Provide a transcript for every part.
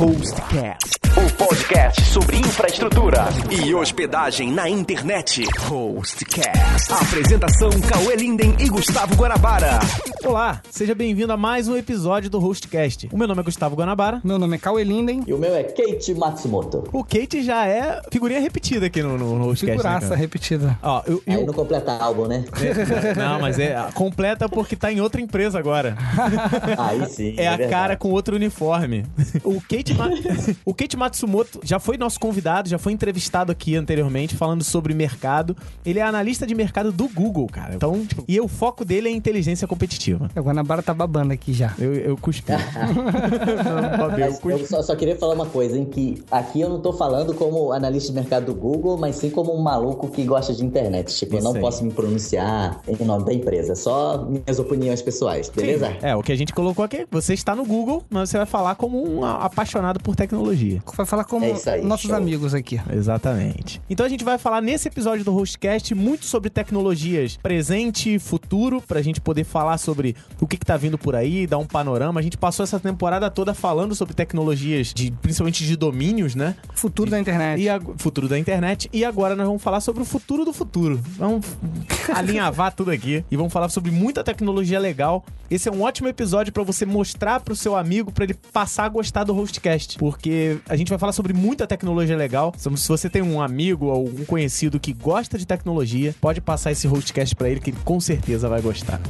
Hostcast. O podcast sobre infraestrutura e hospedagem na internet. Hostcast. Apresentação Cauê Linden e Gustavo Guanabara. Olá, seja bem-vindo a mais um episódio do Hostcast. O meu nome é Gustavo Guanabara. Meu nome é Cauê Linden. E o meu é Kate Matsumoto. O Kate já é figurinha repetida aqui no, no, no Hostcast. Figuraça né, repetida. Ó, eu, eu- Aí não completa álbum, né? Não, mas é completa porque tá em outra empresa agora. Aí sim. É a verdade. cara com outro uniforme. O Kate, Ma- o Kate Matsumoto já foi nosso convidado, já foi entrevistado aqui anteriormente, falando sobre mercado. Ele é analista de mercado do Google, cara. Então, tipo, e o foco dele é inteligência competitiva. O Guanabara tá babando aqui já. Eu, eu cuspi. eu cuspi. eu só, só queria falar uma coisa, em que aqui eu não tô falando como analista de mercado do Google, mas sim como um maluco que gosta de internet. Tipo, eu não aí. posso me pronunciar em nome da empresa, só minhas opiniões pessoais, beleza? É, o que a gente colocou aqui, você está no Google, mas você vai falar como um apaixonado por tecnologia. Vai falar como É aí, nossos show. amigos aqui. Exatamente. Então a gente vai falar nesse episódio do Hostcast muito sobre tecnologias presente e futuro, pra gente poder falar sobre o que, que tá vindo por aí, dar um panorama. A gente passou essa temporada toda falando sobre tecnologias, de, principalmente de domínios, né? Futuro da internet. E a, futuro da internet. E agora nós vamos falar sobre o futuro do futuro. Vamos alinhavar tudo aqui e vamos falar sobre muita tecnologia legal. Esse é um ótimo episódio pra você mostrar pro seu amigo pra ele passar a gostar do Hostcast, porque a gente vai falar sobre muita tecnologia legal. Se se você tem um amigo ou um conhecido que gosta de tecnologia, pode passar esse Hostcast pra ele que ele com certeza vai gostar.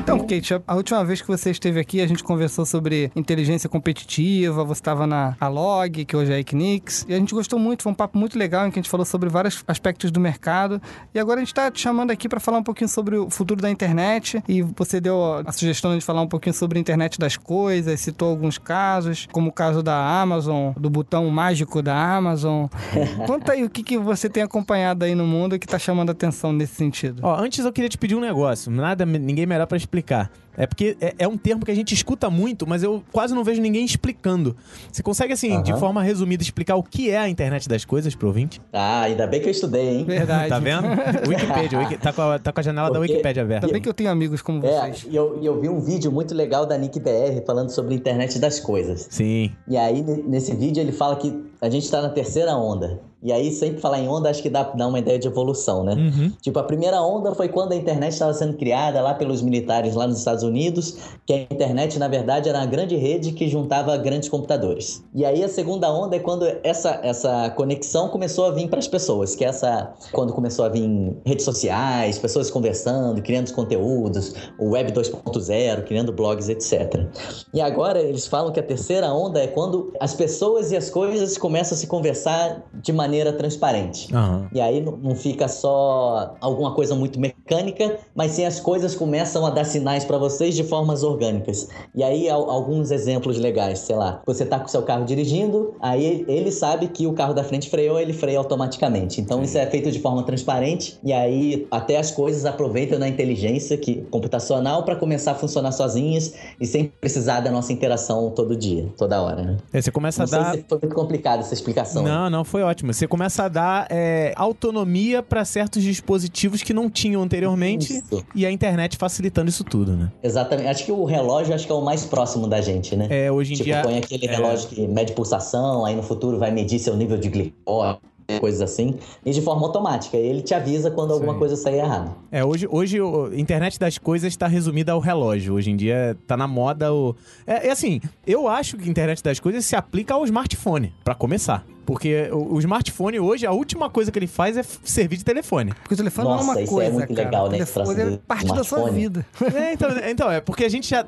Então, Kate, a- última vez que você esteve aqui, a gente conversou sobre inteligência competitiva, você estava na Alog, que hoje é a Equinix, e a gente gostou muito, foi um papo muito legal em que a gente falou sobre vários aspectos do mercado. E agora a gente está te chamando aqui para falar um pouquinho sobre o futuro da internet, e você deu a sugestão de falar um pouquinho sobre a internet das coisas, citou alguns casos, como o caso da Amazon, do botão mágico da Amazon. Conta aí o que, que você tem acompanhado aí no mundo que está chamando a atenção nesse sentido. Ó, antes eu queria te pedir um negócio. Nada, ninguém melhor pra explicar. É porque é, é um termo que a gente escuta muito, mas eu quase não vejo ninguém explicando. Você consegue, assim, de Aham. forma resumida, explicar o que é a internet das coisas pro ouvinte? Ah, ainda bem que eu estudei, hein? Verdade. Tá vendo? Wikipedia. Wiki- tá, com a, tá com a janela da Porque- Wikipédia aberta. Ainda bem que eu tenho amigos como É, vocês. e eu, e eu vi um vídeo muito legal da Nick BR falando sobre a internet das coisas. Sim. E aí, ne- nesse vídeo, ele fala que a gente tá na terceira onda. E aí, sempre falar em onda, acho que dá, dá uma ideia de evolução, né? Uhum. Tipo, a primeira onda foi quando a internet estava sendo criada lá pelos militares lá nos Estados Unidos, que a internet, na verdade, era uma grande rede que juntava grandes computadores. E aí, a segunda onda é quando essa, essa conexão começou a vir para as pessoas, que é essa quando começou a vir redes sociais, pessoas conversando, criando conteúdos, o Web 2.0, criando blogs, etc. E agora eles falam que a terceira onda é quando as pessoas e as coisas começam a se conversar de maneira transparente. Aham. E aí não- não fica só alguma coisa muito mecânica, mas sim as coisas começam a dar sinais para vocês de formas orgânicas. E aí al- alguns exemplos legais, sei lá, você tá com seu carro dirigindo, aí ele sabe que o carro da frente freou, ele freia automaticamente. Então isso é feito de forma transparente e aí até as coisas aproveitam da inteligência que computacional para começar a funcionar sozinhas e sem precisar da nossa interação todo dia, toda hora, né? É, você começa Não a dar. se foi muito complicado essa explicação. né? Não, não, foi ótimo. Você começa a dar é, autonomia pra certos dispositivos que não tinham anteriormente Isso. e a internet facilitando isso tudo, né? Exatamente. Acho que o relógio acho que é o mais próximo da gente, né? É, hoje em tipo, dia. põe aquele é. relógio que mede pulsação, aí no futuro vai medir seu nível de glicose, coisas assim, e de forma automática. Ele te avisa quando alguma Sim. coisa sair errado. É, hoje, hoje a internet das coisas está resumida ao relógio. Hoje em dia tá na moda o. É, é assim, eu acho que a internet das coisas se aplica ao smartphone, pra começar. Porque o, o smartphone hoje, a última coisa que ele faz é servir de telefone. Porque o telefone Nossa, não é uma isso é coisa, muito cara. legal, o né, telefone é parte da sua vida. É, então, então, é porque a gente já.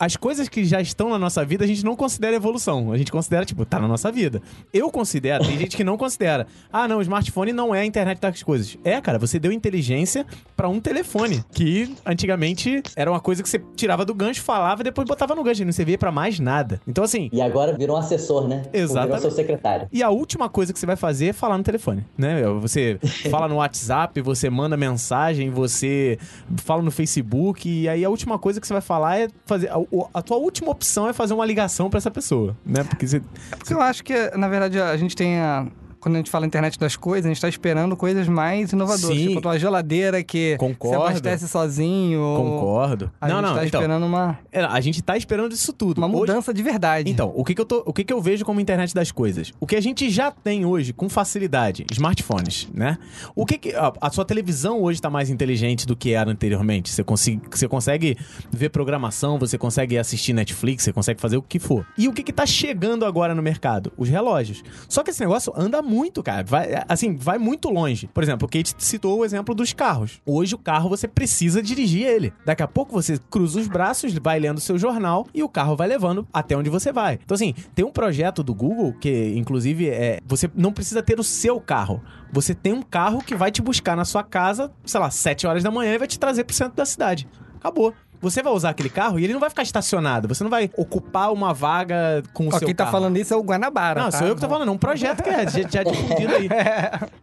As coisas que já estão na nossa vida, a gente não considera evolução. A gente considera, tipo, tá na nossa vida. Eu considero, tem gente que não considera. Ah, não, o smartphone não é a internet das coisas. É, cara, você deu inteligência pra um telefone. Que antigamente era uma coisa que você tirava do gancho, falava e depois botava no gancho. e Não servia pra mais nada. Então, assim. E agora virou um assessor, né? Exatamente. Virou seu secretário. E a última coisa que você vai fazer é falar no telefone, né? Você fala no WhatsApp, você manda mensagem, você fala no Facebook, e aí a última coisa que você vai falar é fazer. A, a tua última opção é fazer uma ligação pra essa pessoa, né? Porque você. Porque eu acho que, na verdade, a gente tem a, quando a gente fala internet das coisas, a gente tá esperando coisas mais inovadoras. Sim. Tipo, uma geladeira que Concordo. se abastece sozinho. Concordo. A não, gente não, tá então, esperando uma, é, a gente tá esperando isso tudo. uma Hoje- mudança de verdade. Então, o que que eu, tô, o que que eu vejo como internet das coisas? O que a gente já tem hoje com facilidade, smartphones, né? O que que a, sua televisão hoje tá mais inteligente do que era anteriormente? Você, consi- você consegue ver programação, você consegue assistir Netflix, você consegue fazer o que for. E o que que tá chegando agora no mercado? Os relógios. Só que esse negócio anda muito, cara. Vai, assim, vai muito longe. Por exemplo, o Kate citou o exemplo dos carros. Hoje o carro você precisa dirigir ele. Daqui a pouco você cruza os braços, vai lendo seu jornal e o carro vai levando até onde você vai. Então, assim, tem um projeto do Google que, inclusive, é. Você não precisa ter o seu carro. Você tem um carro que vai te buscar na sua casa, sei lá, 7 horas da manhã e vai te trazer pro centro da cidade. Acabou. Você vai usar aquele carro e ele não vai ficar estacionado. Você não vai ocupar uma vaga com o Ó, seu quem tá carro. falando isso é o Guanabara. Não, tá? sou eu que tô falando, é um projeto que é já, já difundido aí.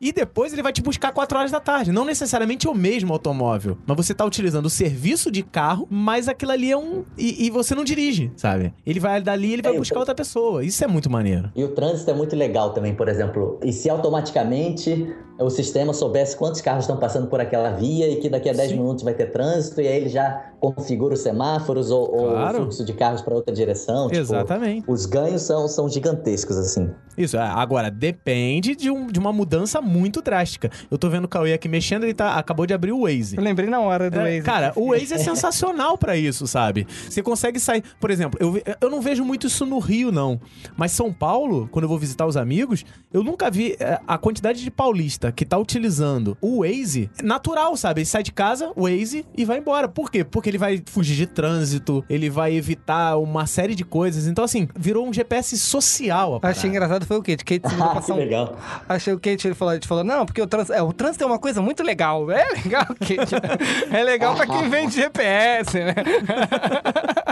E depois ele vai te buscar 4 horas da tarde. Não necessariamente o mesmo automóvel, mas você tá utilizando o serviço de carro, mas aquilo ali é um. E, e você não dirige, sabe? Ele vai dali ele vai É, eu- buscar outra pessoa. Isso é muito maneiro. E o trânsito é muito legal também, por exemplo. E se automaticamente o sistema soubesse quantos carros estão passando por aquela via e que daqui a 10 Sim. minutos vai ter trânsito, e aí ele já configura os semáforos ou, ou Claro. o fluxo de carros para outra direção. tipo, Exatamente. os ganhos são, são gigantescos, assim. Isso, é, agora, depende de, um- de uma mudança muito drástica. Eu tô vendo o Cauê aqui mexendo, ele tá, acabou de abrir o Waze. Eu lembrei na hora do É, Waze. Cara, o Waze é sensacional pra isso, sabe? Você consegue sair. Por exemplo, eu, eu não vejo muito isso no Rio, não. Mas São Paulo, quando eu vou visitar os amigos, eu nunca vi é, a quantidade de paulista que tá utilizando o Waze natural, sabe? Ele sai de casa, o Waze, e vai embora. Por quê? Porque ele vai fugir de trânsito, ele vai evitar uma série de coisas. Então, assim, virou um GPS social. Achei engraçado foi o Kate. Kate Ah, pra que legal. Achei o Kate, ele falou, ele falou, não, porque o trânsito, é, o trânsito é uma coisa muito legal. É legal, Kate. É legal pra quem vende GPS, né?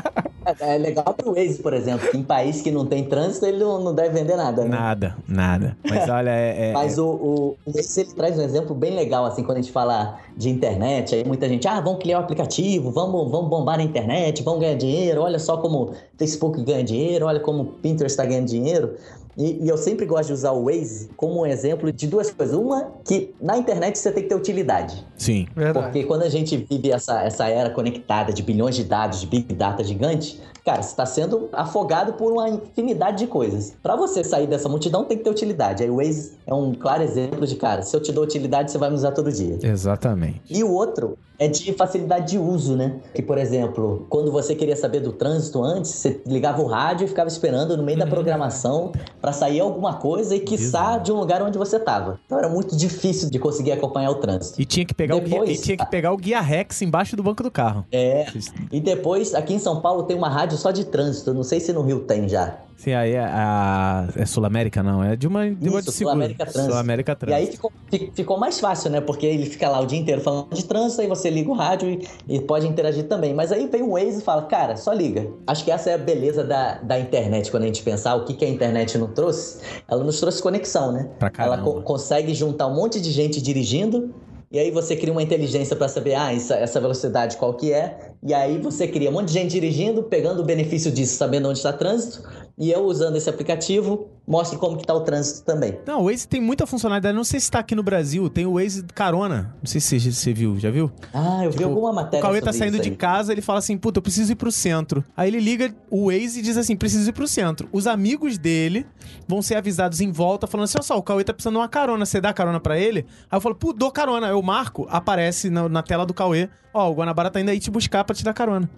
É, é legal pro Waze, por exemplo, que em país que não tem trânsito, ele não, não deve vender nada, né? Nada, nada. Mas olha, é. é- Mas o, o, o Waze, ele traz um exemplo bem legal, assim, quando a gente fala de internet, aí muita gente, ah, vamos criar um aplicativo, vamos, vamos bombar na internet, vamos ganhar dinheiro, olha só como Facebook ganha dinheiro, olha como Pinterest está ganhando dinheiro. E, e eu sempre gosto de usar o Waze como um exemplo de duas coisas. Uma, que na internet você tem que ter utilidade. Sim. Verdade. Porque quando a gente vive essa, essa era conectada de bilhões de dados, de big data gigante, cara, você está sendo afogado por uma infinidade de coisas. Para você sair dessa multidão, tem que ter utilidade. Aí o Waze é um claro exemplo de, cara, se eu te dou utilidade, você vai me usar todo dia. Exatamente. E o outro é de facilidade de uso, né? Que, por exemplo, quando você queria saber do trânsito antes, você ligava o rádio e ficava esperando no meio da programação para sair alguma coisa e quiçá de um lugar onde você tava. Então era muito difícil de conseguir acompanhar o trânsito. E tinha que pegar, o, guia, Depois- e tinha que pegar o guia Rex embaixo do banco do carro. É. E depois, aqui em São Paulo tem uma rádio só de trânsito. Não sei se no Rio tem já. Sim, aí é, a, é Sul-América, não. É de uma, de uma Isso, de. Sul-América Trânsito. Sul-América E Trânsito. aí ficou, fi- ficou mais fácil, né? Porque ele fica lá o dia inteiro falando de trânsito, aí você liga o rádio e, e pode interagir também. Mas aí vem o Waze e fala, cara, só liga. Acho que essa é a beleza da, da internet, quando a gente pensar o que, que a internet não trouxe. Ela nos trouxe conexão, né? Pra Ela caramba. co- consegue juntar um monte de gente dirigindo. E aí você cria uma inteligência para saber, ah, essa, essa velocidade qual que é. E aí você cria um monte de gente dirigindo, pegando o benefício disso, sabendo onde está trânsito. E eu usando esse aplicativo, mostro como que tá o trânsito também. Não, o Waze tem muita funcionalidade. Não sei se tá aqui no Brasil. Tem o Waze carona. Não sei se você- viu. Já viu? Ah, eu vi Tipo, alguma O matéria Cauê tá saindo de casa, ele fala assim, puta, eu preciso ir pro centro. Aí ele liga o Waze e diz assim, preciso ir pro centro. Os amigos dele vão ser avisados em volta, falando assim, olha só, o Cauê tá precisando de uma carona, você dá carona pra ele? Aí eu falo, pô, dou carona. Eu marco, aparece na, na tela do Cauê, ó, o Guanabara tá indo aí te buscar pra te dar carona.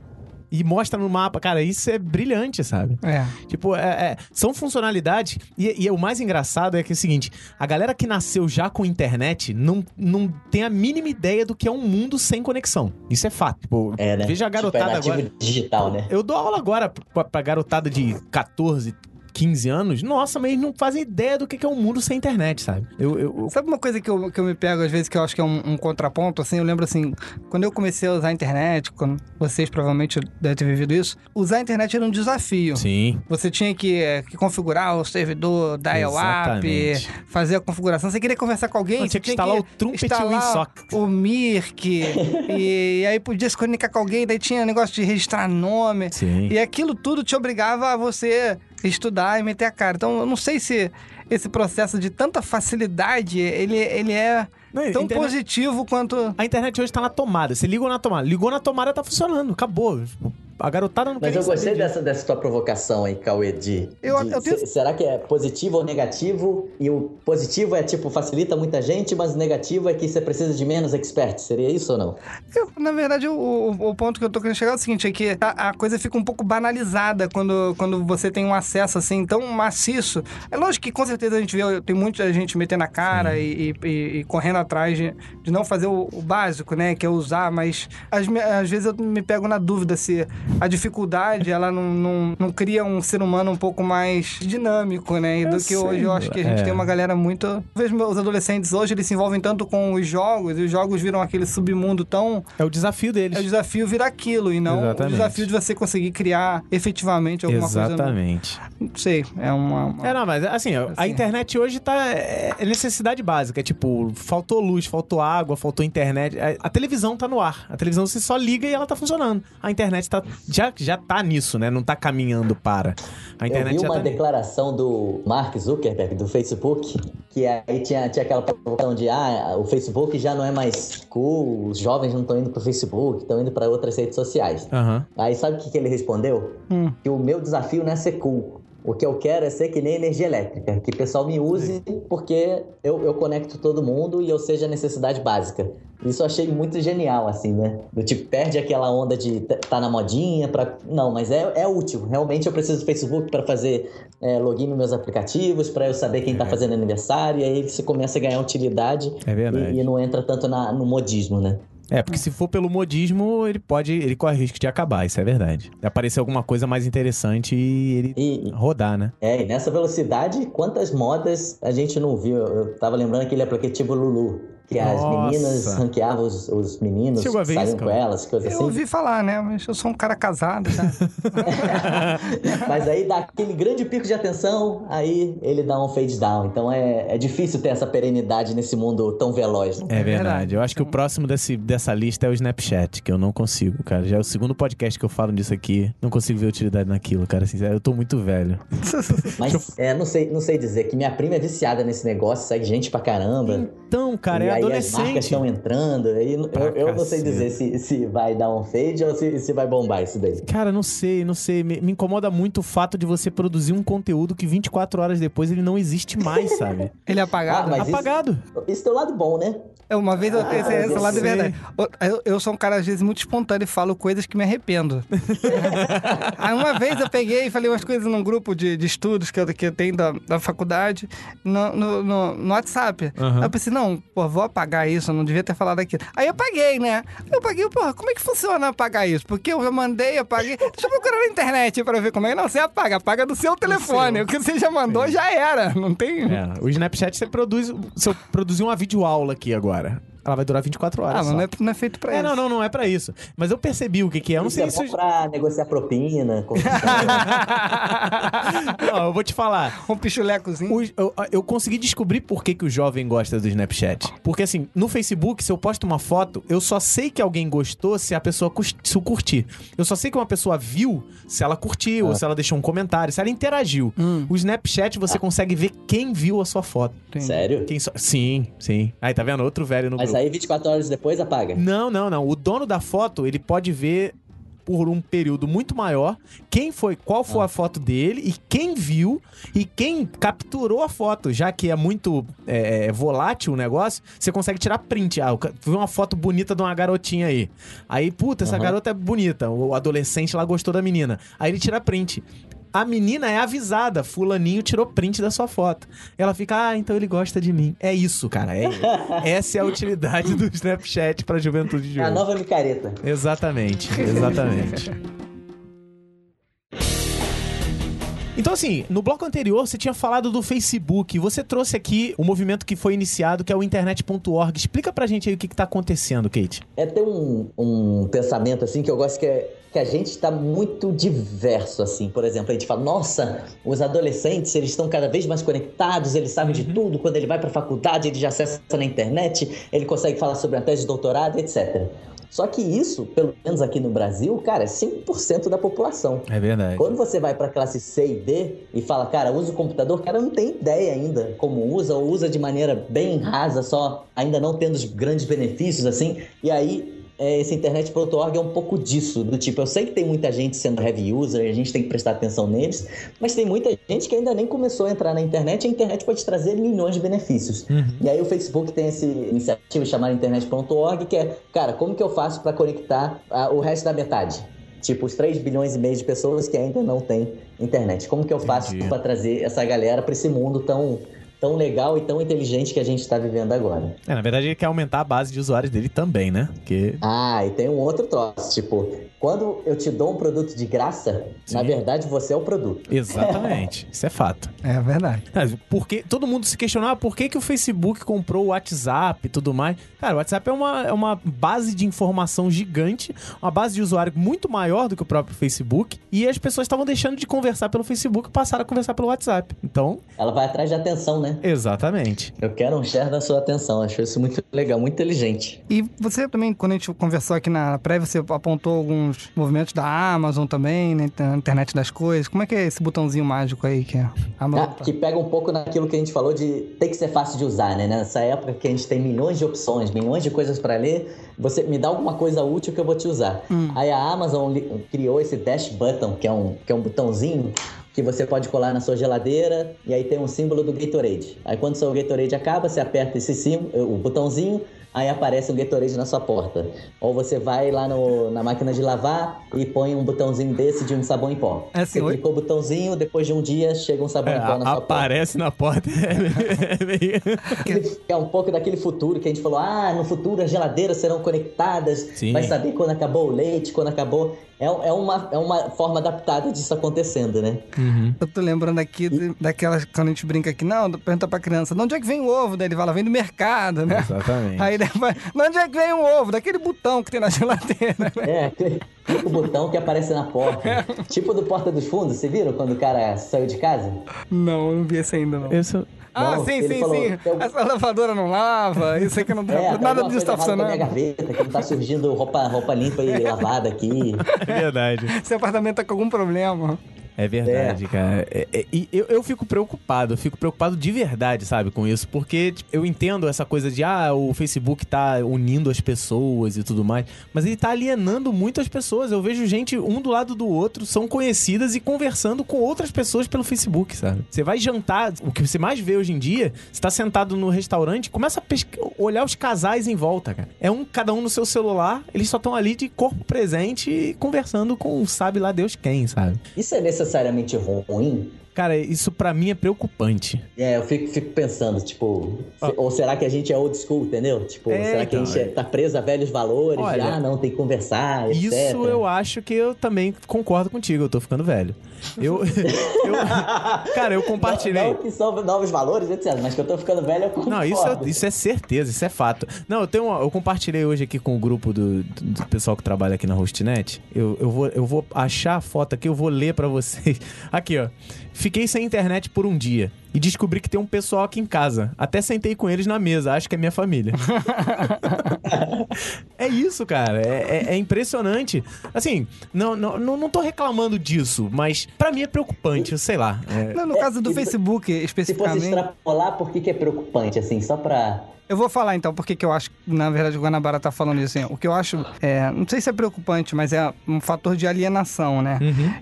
E mostra no mapa, cara, isso é brilhante, sabe? É. Tipo, é- é, são funcionalidades. E, e o mais engraçado é que é o seguinte: a galera que nasceu já com internet não, não tem a mínima ideia do que é um mundo sem conexão. Isso é fato. Tipo, É, né? veja a garotada tipo, é nativo agora. digital, né? Eu dou aula agora pra, pra garotada de 14, 15 anos. Nossa, mas eles não fazem ideia do que é um mundo sem internet, sabe? Eu, eu- eu- Sabe uma coisa que eu, que eu me pego às vezes que eu acho que é um, um contraponto, assim? Eu lembro assim, quando eu comecei a usar a internet, quando vocês provavelmente devem ter vivido isso, usar a internet era um desafio. Sim. Você tinha que, eh, que configurar o servidor dial-up, fazer a configuração. Você queria conversar com alguém? Não, tinha que instalar o Trumpet instalar. O Mirk. e, aí podia se comunicar com alguém, daí tinha negócio de registrar nome. Sim. E aquilo tudo te obrigava a você estudar e meter a cara. Então, eu não sei se esse processo de tanta facilidade, ele, ele é Não, tão internet- positivo quanto. A internet hoje tá na tomada. Você liga na tomada. Ligou na tomada, tá funcionando. Acabou. A garotada não Mas eu gostei dessa, dessa tua provocação aí, Cauê, de, Eu- de- eu tenho- se- será que é positivo ou negativo? E o positivo é tipo, facilita muita gente, mas o negativo é que você precisa de menos experts. Seria isso ou não? Eu, na verdade, o, o- o ponto que eu tô querendo chegar é o seguinte: é que a, a coisa fica um pouco banalizada quando, quando você tem um acesso assim tão maciço. É lógico que com certeza a gente vê, tem muita gente metendo a cara e, e- e- correndo atrás de, de não fazer o, o básico, né? Que é usar, mas às, às vezes eu me pego na dúvida se a dificuldade ela não, não, não cria um ser humano um pouco mais dinâmico, né? E Eu do que hoje eu sei, acho que a gente é. tem uma galera muito. Eu vejo meus adolescentes hoje, eles se envolvem tanto com os jogos, e os jogos viram aquele submundo tão É o desafio deles. é o desafio virar aquilo e não Exatamente. o desafio de você conseguir criar efetivamente alguma Exatamente. coisa. Não sei, é uma. uma- É, não, mas assim, a Assim. internet hoje tá. É é necessidade básica. É tipo, faltou luz, faltou água, faltou internet. A, a televisão tá no ar. A televisão você só liga e ela tá funcionando. A internet tá, já, já tá nisso, né? Não tá caminhando para. A Eu internet vi já uma tá. declaração do Mark Zuckerberg, do Facebook, que aí tinha, tinha aquela provocação de ah, o Facebook já não é mais cool, os jovens não estão indo pro Facebook, estão indo para outras redes sociais. Aham. Aí sabe o que, que ele respondeu? Hum. Que o meu desafio não é ser cool. O que eu quero é ser que nem energia elétrica, que o pessoal me use porque eu, eu conecto todo mundo e eu seja a necessidade básica. Isso eu achei muito genial, assim, né? Do tipo, perde aquela onda de t- tá na modinha pra... Não, mas é, é útil. Realmente eu preciso do Facebook para fazer é, login nos meus aplicativos, para eu saber quem tá fazendo aniversário, e aí você começa a ganhar utilidade É e, e não entra tanto na- no modismo, né? É, porque se for pelo modismo, ele pode. Ele corre risco de acabar, isso é verdade. Aparecer alguma coisa mais interessante e ele E, rodar, né? É, e nessa velocidade, quantas modas a gente não viu? Eu tava lembrando aquele aplicativo Lulu, que as Nossa. meninas ranqueavam os, os meninos, Chegou saíam com elas, coisas Eu assim. ouvi falar, né? Mas eu sou um cara casado, tá? Mas aí dá aquele grande pico de atenção, aí ele dá um fade down. Então é, é difícil ter essa perenidade nesse mundo tão veloz. né? É verdade. Eu acho que o próximo desse, dessa lista é o Snapchat, que eu não consigo, cara. Já é o segundo podcast que eu falo disso aqui. Não consigo ver utilidade naquilo, cara. Assim, eu tô muito velho. Mas é, não sei, não sei dizer que minha prima é viciada nesse negócio, segue gente pra caramba. Então, cara, e aí as adolescente. marcas estão entrando. Aí eu, eu não sei dizer se, se vai dar um fade ou se, se vai bombar isso daí. Cara, não sei, não sei. Me, me incomoda muito o fato de você produzir um conteúdo que 24 horas depois ele não existe mais, sabe? Ele é apagado. Ah, mas isso- Apagado. Isso tem o lado bom, né? É, Uma vez eu Ah, esse, esse eu lado é sei. verdade. Eu, eu sou um cara, às vezes, muito espontâneo e falo coisas que me arrependo. Aí uma vez eu peguei e falei umas coisas num grupo de, de estudos que eu, que eu tenho da, da faculdade, no, no, no- no WhatsApp. Aham. Aí eu pensei, não, pô, vou apagar isso, eu não devia ter falado aquilo. Aí eu apaguei, né? Eu paguei, porra, como é que funciona apagar isso? Porque eu mandei, apaguei. Deixa eu procurar na internet pra ver como é. Não, você apaga, apaga do seu telefone. seu. O que você já mandou já era. Não tem. É, o Snapchat você produz. Se eu produzir uma videoaula aqui agora, ela vai durar 24 horas. Ah, mas só. não é, não é feito pra É, isso. não, não, não é pra isso. Mas eu percebi o que, que é. Eu não Isso sei é se. eu- pra negociar propina, não, eu vou te falar. Um pichulecozinho. O- eu, eu consegui descobrir por que, que o jovem gosta do Snapchat. Porque assim, no Facebook, se eu posto uma foto, eu só sei que alguém gostou se a pessoa se curtir. Eu só sei que uma pessoa viu se ela curtiu, ou se ela deixou um comentário, se ela interagiu. O Snapchat você consegue ver quem viu a sua foto. Sério? Quem só... Sim, sim. Aí tá vendo? Outro velho no Mas grupo. Aí 24 horas depois apaga. Não, não, não. O dono da foto, ele pode ver por um período muito maior quem foi, qual foi a foto dele e quem viu e quem capturou a foto, já que é muito é, volátil o negócio, você consegue tirar print. Ah, eu ca- vi uma foto bonita de uma garotinha aí. Aí, puta, essa Aham. garota é bonita. O adolescente lá gostou da menina. Aí ele tira print. A menina é avisada, fulaninho tirou print da sua foto. Ela fica, ah, então ele gosta de mim. É isso, cara. É, essa é a utilidade do Snapchat pra juventude de É a hoje. nova micareta. Exatamente, exatamente. Então, assim, no bloco anterior você tinha falado do Facebook. Você trouxe aqui o movimento que foi iniciado, que é o internet.org. Explica pra gente aí o que, que tá acontecendo, Kate. É ter um, um pensamento assim que eu gosto que é que a gente está muito diverso assim. Por exemplo, a gente fala: "Nossa, os adolescentes, eles estão cada vez mais conectados, eles sabem de tudo, quando ele vai para a faculdade, ele já acessa na internet, ele consegue falar sobre a tese de doutorado, etc." Só que isso, pelo menos aqui no Brasil, cara, é 5% da população. É verdade. Quando você vai pra classe C e D e fala, cara, usa o computador, o cara não tem ideia ainda como usa, ou usa de maneira bem rasa, só ainda não tendo os grandes benefícios, assim. E aí é, esse internet.org é um pouco disso, do tipo, eu sei que tem muita gente sendo heavy user e a gente tem que prestar atenção neles, mas tem muita gente que ainda nem começou a entrar na internet e a internet pode trazer milhões de benefícios. E aí o Facebook tem essa iniciativa chamada internet.org, que é, cara, como que eu faço para conectar ah, o resto da metade? Tipo, os 3 bilhões e meio de pessoas que ainda não têm internet. Como que eu faço para trazer essa galera para esse mundo tão, tão legal e tão inteligente que a gente está vivendo agora? É, na verdade, ele quer aumentar a base de usuários dele também, né? Porque. Ah, e tem um outro troço, tipo, quando eu te dou um produto de graça, na Sim. verdade você é o produto. Exatamente. Isso é fato. É verdade. Mas Porque todo mundo se questionava por que, que o Facebook comprou o WhatsApp e tudo mais. Cara, o WhatsApp é uma, é uma base de informação gigante, uma base de usuário muito maior do que o próprio Facebook. E as pessoas estavam deixando de conversar pelo Facebook e passaram a conversar pelo WhatsApp. Então, Ela vai atrás de atenção, né? Exatamente. Eu quero um share da sua atenção, acho isso muito legal, muito inteligente. E você também, quando a gente conversou aqui na prévia, você apontou alguns movimentos da Amazon também, né? Na internet das coisas. Como é que é esse botãozinho mágico aí que a Amazon Ah, que pega um pouco naquilo que a gente falou de ter que ser fácil de usar, né? Nessa época que a gente tem milhões de opções, milhões de coisas para ler, você me dá alguma coisa útil que eu vou te usar. Aí a Amazon criou esse Dash Button, que é um, que é um botãozinho que você pode colar na sua geladeira e aí tem um símbolo do Gatorade. Aí quando o seu Gatorade acaba, você aperta esse símbolo, o botãozinho, aí aparece um Gatorade na sua porta. Ou você vai lá no- na máquina de lavar e põe um botãozinho desse de um sabão em pó. É assim, você clicou o botãozinho, depois de um dia chega um sabão É, em pó na sua porta. aparece na porta. É Aquele- É um pouco daquele futuro que a gente falou: ah, no futuro as geladeiras serão conectadas, Sim. vai saber quando acabou o leite, quando acabou. É, é, uma, é uma forma adaptada disso acontecendo, né? Eu tô lembrando aqui de- daquelas quando a gente brinca aqui, não, pergunta pra criança, de onde é que vem o ovo? Daí ele fala, vem do mercado, né? Exatamente. Aí depois, de onde é que vem o ovo? Daquele botão que tem na geladeira. né? É, aquele o botão que aparece na porta. tipo do Porta dos Fundos, você viram quando o cara saiu de casa? Não, eu não vi esse ainda, não. Ah, Não, sim, sim, falou, sim. "Tem Essa lavadora não lava, isso aqui não tá. É, tem nada alguma disso tá a minha funcionando. gaveta, que não tá surgindo roupa, roupa limpa e lavada aqui. É verdade. Seu apartamento tá com algum problema. É verdade, cara. É- é- e eu, eu fico preocupado, eu fico preocupado de verdade, sabe, com isso. Porque tipo, eu entendo essa coisa de, ah, o Facebook tá unindo as pessoas e tudo mais. Mas ele tá alienando muito as pessoas. Eu vejo gente um do lado do outro, são conhecidas e conversando com outras pessoas pelo Facebook, sabe? Você vai jantar, o que você mais vê hoje em dia, você tá sentado no restaurante, começa a pesca- olhar os casais em volta, cara. É um, cada um no seu celular, eles só estão ali de corpo presente e conversando com sabe lá Deus quem, sabe? Isso é necessariamente ruim? Cara, isso pra mim é preocupante. É, eu fico, fico pensando, tipo, se- ou será que a gente é old school, entendeu? Tipo, É, será que a então, gente é- tá preso a velhos valores? Olha, ah, não, tem que conversar, etc. Isso eu acho que eu também concordo contigo, eu tô ficando velho. Eu. eu- cara, eu compartilhei. Não, não que são novos valores, etc. Mas que eu tô ficando velho, eu concordo. Não, isso é, isso é certeza, isso é fato. Não, eu tenho uma- eu compartilhei hoje aqui com o grupo do, do- pessoal que trabalha aqui na Hostnet. Eu, eu, vou, eu vou achar a foto aqui, eu vou ler pra vocês. Aqui, ó. Fiquei sem internet por um dia e descobri que tem um pessoal aqui em casa. Até sentei com eles na mesa, acho que é minha família. é isso, cara. É, é- é impressionante. Assim, não, não, não, não tô reclamando disso, mas pra mim é preocupante, eu sei lá. É, No, no caso do e- Facebook, Se fosse especificamente. extrapolar, por que, que é preocupante, assim? Só pra. Eu vou falar então porque que eu acho, na verdade, o Guanabara tá falando isso. Assim, o que eu acho, é, não sei se é preocupante, mas é um fator de alienação, né?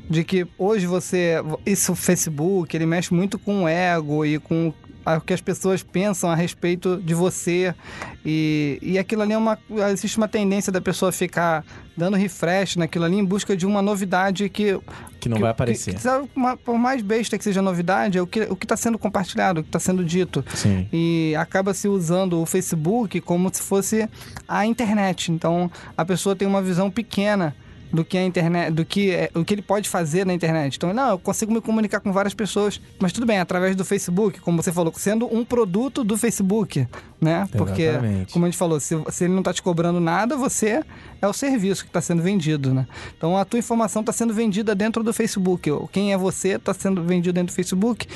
De que hoje você. Isso, o Facebook, ele mexe muito com o ego e com o que as pessoas pensam a respeito de você. E, e aquilo ali é uma. Existe uma tendência da pessoa ficar dando refresh naquilo ali em busca de uma novidade que. que não vai aparecer. que- uma- por mais besta que seja a novidade, é o que o está sendo compartilhado, o que está sendo dito Sim. e acaba se usando o Facebook como se fosse a internet. Então a pessoa tem uma visão pequena do que a internet, do que é, o que ele pode fazer na internet. Então, não, eu consigo me comunicar com várias pessoas, mas tudo bem, através do Facebook, como você falou, sendo um produto do Facebook. Né? Porque, Exatamente. como a gente falou, se, se ele não está te cobrando nada, você é o serviço que está sendo vendido, né? Então a tua informação está sendo vendida dentro do Facebook. Quem é você está sendo vendido dentro do Facebook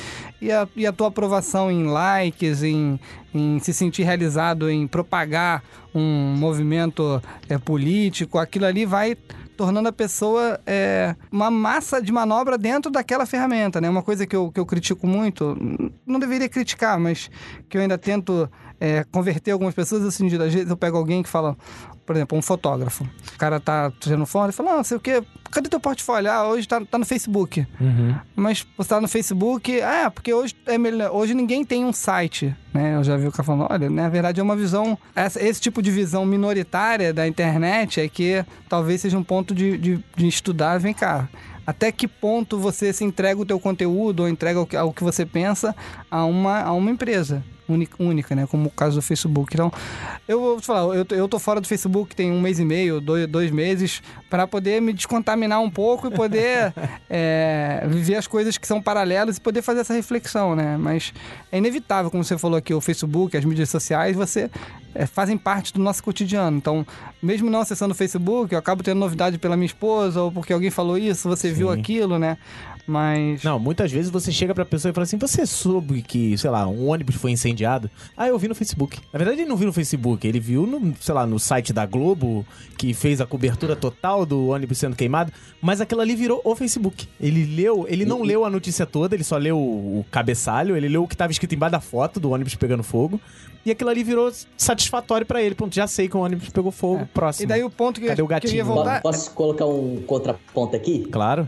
e a, e a tua aprovação em likes, em, em se sentir realizado, em propagar um movimento é, político, aquilo ali vai tornando a pessoa é, uma massa de manobra dentro daquela ferramenta, né? Uma coisa que eu, que eu critico muito, não deveria criticar, mas que eu ainda tento é, converter algumas pessoas, assim, às vezes eu pego alguém que fala, por exemplo, um fotógrafo. O cara tá tirando foto e fala, não, sei o quê, cadê teu portfólio? Ah, hoje tá, tá no Facebook. Uhum. Mas você tá no Facebook, ah, porque hoje é melhor, hoje ninguém tem um site, né? Eu já vi o cara falando, olha, na verdade é uma visão, essa, esse tipo de visão minoritária da internet é que talvez seja um ponto de, de, de estudar, vem cá. Até que ponto você se entrega o teu conteúdo ou entrega o que, o que você pensa a uma, a uma empresa? Única, né? Como o caso do Facebook. Então, eu vou te falar, eu, eu tô fora do Facebook tem um mês e meio, dois, dois meses, para poder me descontaminar um pouco e poder é, viver as coisas que são paralelas e poder fazer essa reflexão, né? Mas é inevitável, como você falou aqui, o Facebook, as mídias sociais, você é, fazem parte do nosso cotidiano. Então, mesmo não acessando o Facebook, eu acabo tendo novidade pela minha esposa ou porque alguém falou isso, você Sim. viu aquilo, né? Mas. Não, muitas vezes você chega pra pessoa e fala assim: Você soube que, sei lá, um ônibus foi incendiado? Ah, eu vi no Facebook. Na verdade, ele não viu no Facebook, ele viu no, sei lá, no site da Globo, que fez a cobertura total do ônibus sendo queimado, mas aquilo ali virou o Facebook. Ele leu, ele não E- leu a notícia toda, ele só leu o, cabeçalho, ele leu o que tava escrito embaixo da foto do ônibus pegando fogo. E aquilo ali virou satisfatório pra ele. Pronto, já sei que o ônibus pegou fogo. Próximo. É. E daí o ponto que, Cadê o que eu ia gatinho? Voltar. Posso colocar um contraponto aqui? Claro,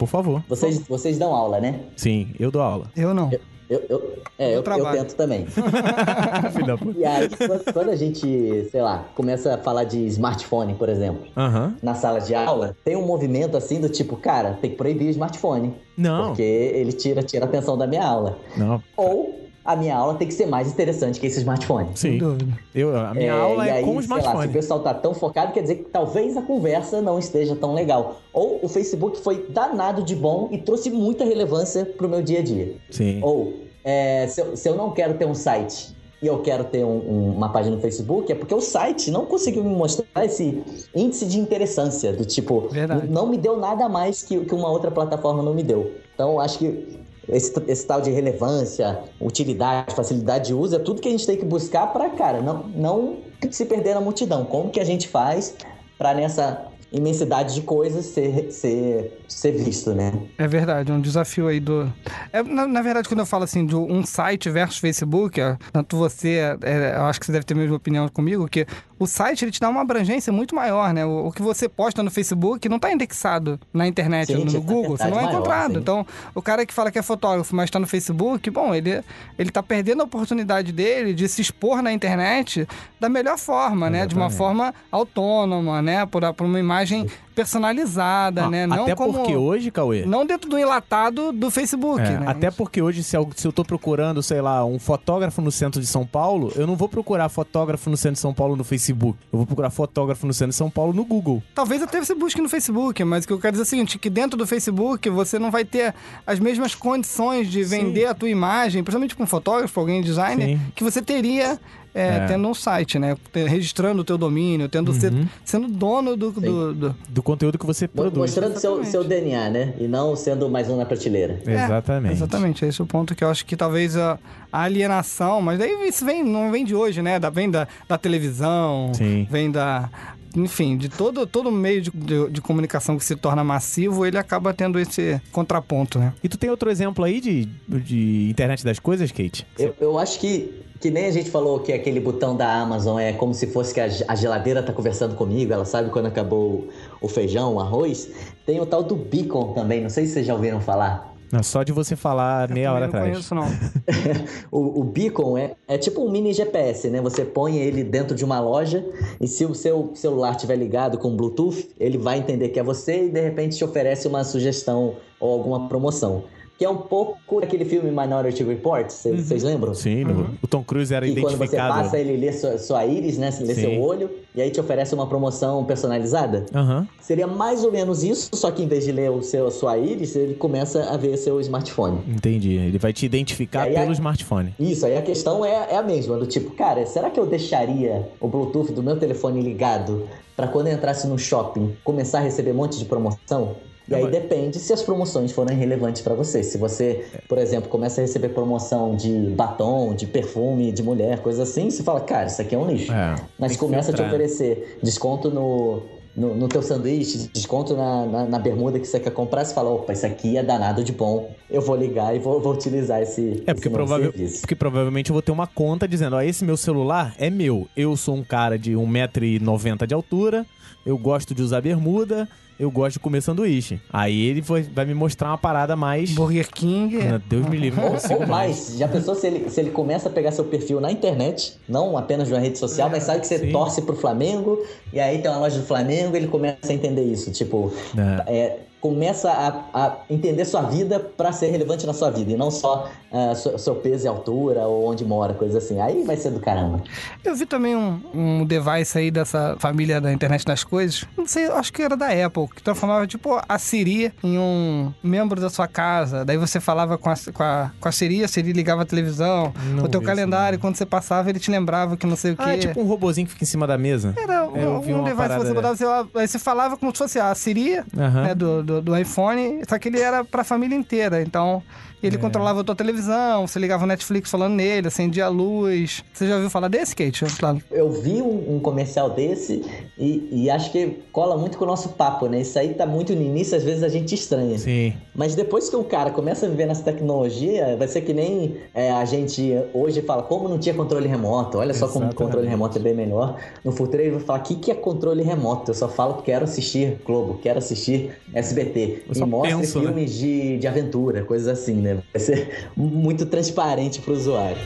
por favor. Vocês, vocês dão aula, né? Sim, eu dou aula. Eu não. Eu, eu, é, eu, eu tento também. Filho da puta. E aí, quando- a gente, sei lá, começa a falar de smartphone, por exemplo, Aham. na sala de aula, tem um movimento assim do tipo, cara, tem que proibir o smartphone. Não. Porque ele tira, tira a atenção da minha aula. Não, Ou a minha aula tem que ser mais interessante que esse smartphone. Sem sim. dúvida. Eu, a minha É, aula e é aí, com o sei lá, se smartphone. o pessoal tá tão focado, quer dizer que talvez a conversa não esteja tão legal. Ou o Facebook foi danado de bom e trouxe muita relevância pro meu dia a dia. Sim. Ou, é, se, eu, se eu não quero ter um site e eu quero ter um- um- uma página no Facebook, é porque o site não conseguiu me mostrar esse índice de interessância, do tipo, Verdade. não me deu nada mais que, que uma outra plataforma não me deu. Então, eu acho que esse, esse tal de relevância, utilidade, facilidade de uso, é tudo que a gente tem que buscar para, cara, não, não se perder na multidão. Como que a gente faz para nessa imensidade de coisas ser, ser, ser visto, né? É verdade, é um desafio aí do. É, na, na verdade, quando eu falo assim de um site versus Facebook, é, tanto você, é, eu acho que você deve ter a mesma opinião comigo, que o site ele te dá uma abrangência muito maior, né? O, o que você posta no Facebook não está indexado na internet Sim, ou no tinha Google, você não é maior, encontrado. sim. Então, o cara que fala que é fotógrafo, mas está no Facebook, bom, ele, ele tá perdendo a oportunidade dele de se expor na internet da melhor forma, né? De uma forma autônoma, né? Por, por uma imagem personalizada, Ah, né? Não até como... porque hoje, Cauê. Não dentro do enlatado do Facebook, é, né? Até porque hoje, se eu, se eu tô procurando, sei lá, um fotógrafo no centro de São Paulo, eu não vou procurar fotógrafo no centro de São Paulo no Facebook. Eu vou procurar fotógrafo no centro de São Paulo no Google. Talvez até você busque no Facebook, mas o que eu quero dizer é o seguinte, que dentro do Facebook você não vai ter as mesmas condições de vender a tua imagem, principalmente com um fotógrafo, alguém designer, Sim. que você teria é, É. tendo um site, né? Registrando o teu domínio, tendo ser- Uhum. sendo dono do... do- do- Do conteúdo que você produz. Mostrando seu, Exatamente. seu DNA, né? E não sendo mais um na prateleira. É, Exatamente. exatamente, esse é o ponto que eu acho que talvez a, a alienação, mas daí isso vem, não vem de hoje, né? Da, vem da, da televisão, Sim. vem da. Enfim, de todo, todo meio de, de, de comunicação que se torna massivo, ele acaba tendo esse contraponto, né? E tu tem outro exemplo aí de, de internet das coisas, Kate? Eu, eu acho que, que nem a gente falou que aquele botão da Amazon é como se fosse que a, ge- a geladeira tá conversando comigo, ela sabe quando acabou o feijão, o arroz. Tem o tal do beacon também, não sei se vocês já ouviram falar. Não, só de você falar meia Eu hora também atrás. Não conheço, não. O, o beacon é, é tipo um mini GPS, né? Você põe ele dentro de uma loja e se o seu celular estiver ligado com Bluetooth, ele vai entender que é você e de repente te oferece uma sugestão ou alguma promoção. Que é um pouco aquele filme Minority Report, vocês lembram? Sim, no- o Tom Cruise era Que quando você identificado. passa, ele lê sua, sua íris, né? Lê Sim. seu olho, e aí te oferece uma promoção personalizada. Aham. Seria mais ou menos isso, só que em vez de ler o seu, sua íris, ele começa a ver seu smartphone. Entendi. Ele vai te identificar aí, pelo a- smartphone. Isso, aí a questão é, é a mesma, do tipo, cara, será que eu deixaria o Bluetooth do meu telefone ligado pra quando eu entrasse no shopping começar a receber um monte de promoção? E aí depende se as promoções forem relevantes pra você. Se você, por exemplo, começa a receber promoção de batom, de perfume, de mulher, coisa assim, você fala, cara, isso aqui é um lixo. É, Mas começa a te oferecer desconto no, no, no teu sanduíche, desconto na, na, na bermuda que você quer comprar, você fala, opa, isso aqui é danado de bom, eu vou ligar e vou, vou utilizar esse, É, porque, esse provável, porque provavelmente eu vou ter uma conta dizendo, ó, esse meu celular é meu. Eu sou um cara de 1,90m de altura, eu gosto de usar bermuda, eu gosto de comer sanduíche. Aí ele vai, vai me mostrar uma parada mais... Burger King. Deus me livre, Ou, mais, já pensou se ele, se ele começa a pegar seu perfil na internet, não apenas de uma rede social, mas sabe que você sim. torce pro Flamengo, e aí tem uma loja do Flamengo, ele começa a entender isso. Tipo, É. é, começa a, a entender sua vida pra ser relevante na sua vida, e não só ah, seu, seu peso e altura, ou onde mora, coisa assim. Aí vai ser do caramba. Eu vi também um, um device aí dessa família da internet das coisas. Não sei, acho que era da Apple, que transformava tipo a Siri em um membro da sua casa. Daí você falava com a, com a, com a Siri, a Siri ligava a televisão, Não o teu calendário, quando você passava, ele te lembrava que não sei o quê. Ah, é tipo um robozinho que fica em cima da mesa. Era É, eu um, vi um uma device que você botava, sei lá, aí você falava como se fosse a Siri Aham. né, do, do, do iPhone, só que ele era pra família inteira. Então, ele É. controlava a tua televisão, você ligava o Netflix falando nele, acendia a luz. Você já ouviu falar desse, Kate? Claro. Eu vi um, um comercial desse e, e acho que cola muito com o nosso papo, né? Isso aí tá muito no início, às vezes a gente estranha. Sim. Mas depois que o cara começa a viver nessa tecnologia, vai ser que nem é, a gente hoje fala, como não tinha controle remoto, olha só como o Exatamente. controle remoto é bem melhor. No futuro ele vai falar, o que, que é controle remoto? Eu só falo, quero assistir Globo, quero assistir SBT. Eu E só mostre penso, né? filmes de, de aventura, coisas assim, né? Vai ser muito transparente pro usuário.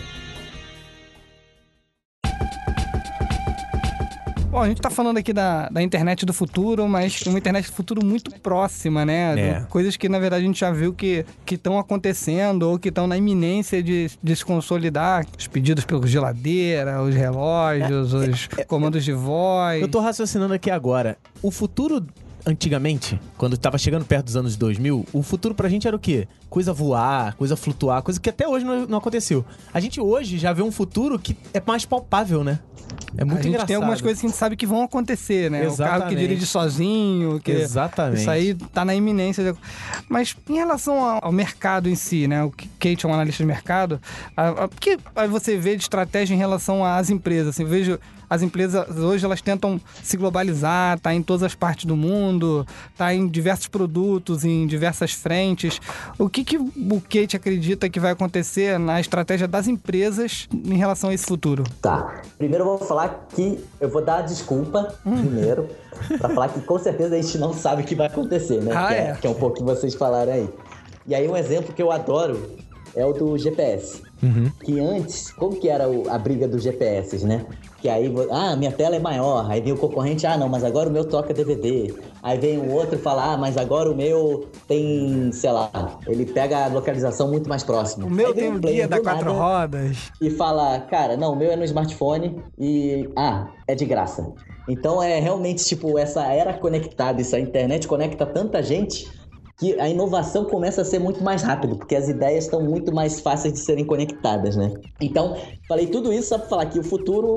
Bom, a gente tá falando aqui da, da internet do futuro, mas uma internet do futuro muito próxima, né? É. Do- coisas que, na verdade, a gente já viu que estão acontecendo ou que estão na iminência de, de se consolidar. Os pedidos pela geladeira, os relógios, os comandos de voz. Eu tô raciocinando aqui agora. O futuro, antigamente, quando tava chegando perto dos anos 2000, o futuro pra gente era o quê? Coisa voar, coisa flutuar, coisa que até hoje não, não aconteceu. A gente hoje já vê um futuro que é mais palpável, né? É muito a gente engraçado. tem algumas coisas que a gente sabe que vão acontecer, né? O carro que Exatamente. dirige sozinho, que Exatamente. isso aí tá na iminência. de- Mas em relação ao, mercado em si, né? O que Kate é um analista de mercado, a- a- o que você vê de estratégia em relação às empresas? Assim, eu vejo as empresas hoje elas tentam se globalizar, tá em todas as partes do mundo, tá em diversos produtos, em diversas frentes. O que, que o Kate acredita que vai acontecer na estratégia das empresas em relação a esse futuro? Tá. Primeiro eu vou falar que eu vou dar a desculpa primeiro pra falar que com certeza a gente não sabe o que vai acontecer, né? Ah, que, é. que é um pouco que vocês falaram aí. E aí um exemplo que eu adoro é o do GPS. Uhum. Que antes, como que era o- a briga dos GPS, né? Que aí, ah, minha tela é maior. Aí vem o concorrente, ah, não, mas agora o meu toca DVD. Aí vem o outro e fala, ah, mas agora o meu tem, sei lá, ele pega a localização muito mais próxima. O meu tem um guia da quatro rodas. e fala, cara, não, o meu é no smartphone e ah, é de graça. Então é realmente tipo essa era conectada, essa internet conecta tanta gente que a inovação começa a ser muito mais rápido, porque as ideias estão muito mais fáceis de serem conectadas, né? Então, falei tudo isso só pra falar que o futuro,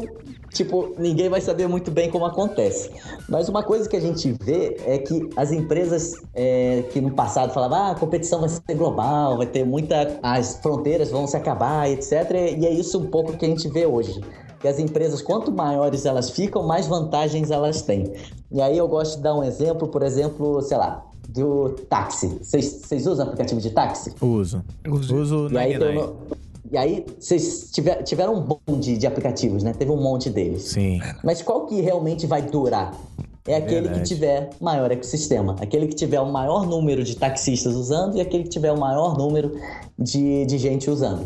tipo, ninguém vai saber muito bem como acontece. Mas uma coisa que a gente vê é que as empresas é, que no passado falavam, ah, a competição vai ser global, vai ter muita. as fronteiras vão se acabar, etc. E é isso um pouco que a gente vê hoje. Que as empresas, quanto maiores elas ficam, mais vantagens elas têm. E aí eu gosto de dar um exemplo, por exemplo, sei lá, do táxi. Vocês usam aplicativo de táxi? Uso. Uso. Uso E aí, tem 99. um- e aí vocês tiver- tiveram um monte de aplicativos, né? Teve um monte deles. Sim. Mas qual que realmente vai durar? É aquele Verdade. que tiver maior ecossistema. Aquele que tiver o maior número de taxistas usando e aquele que tiver o maior número de, de gente usando.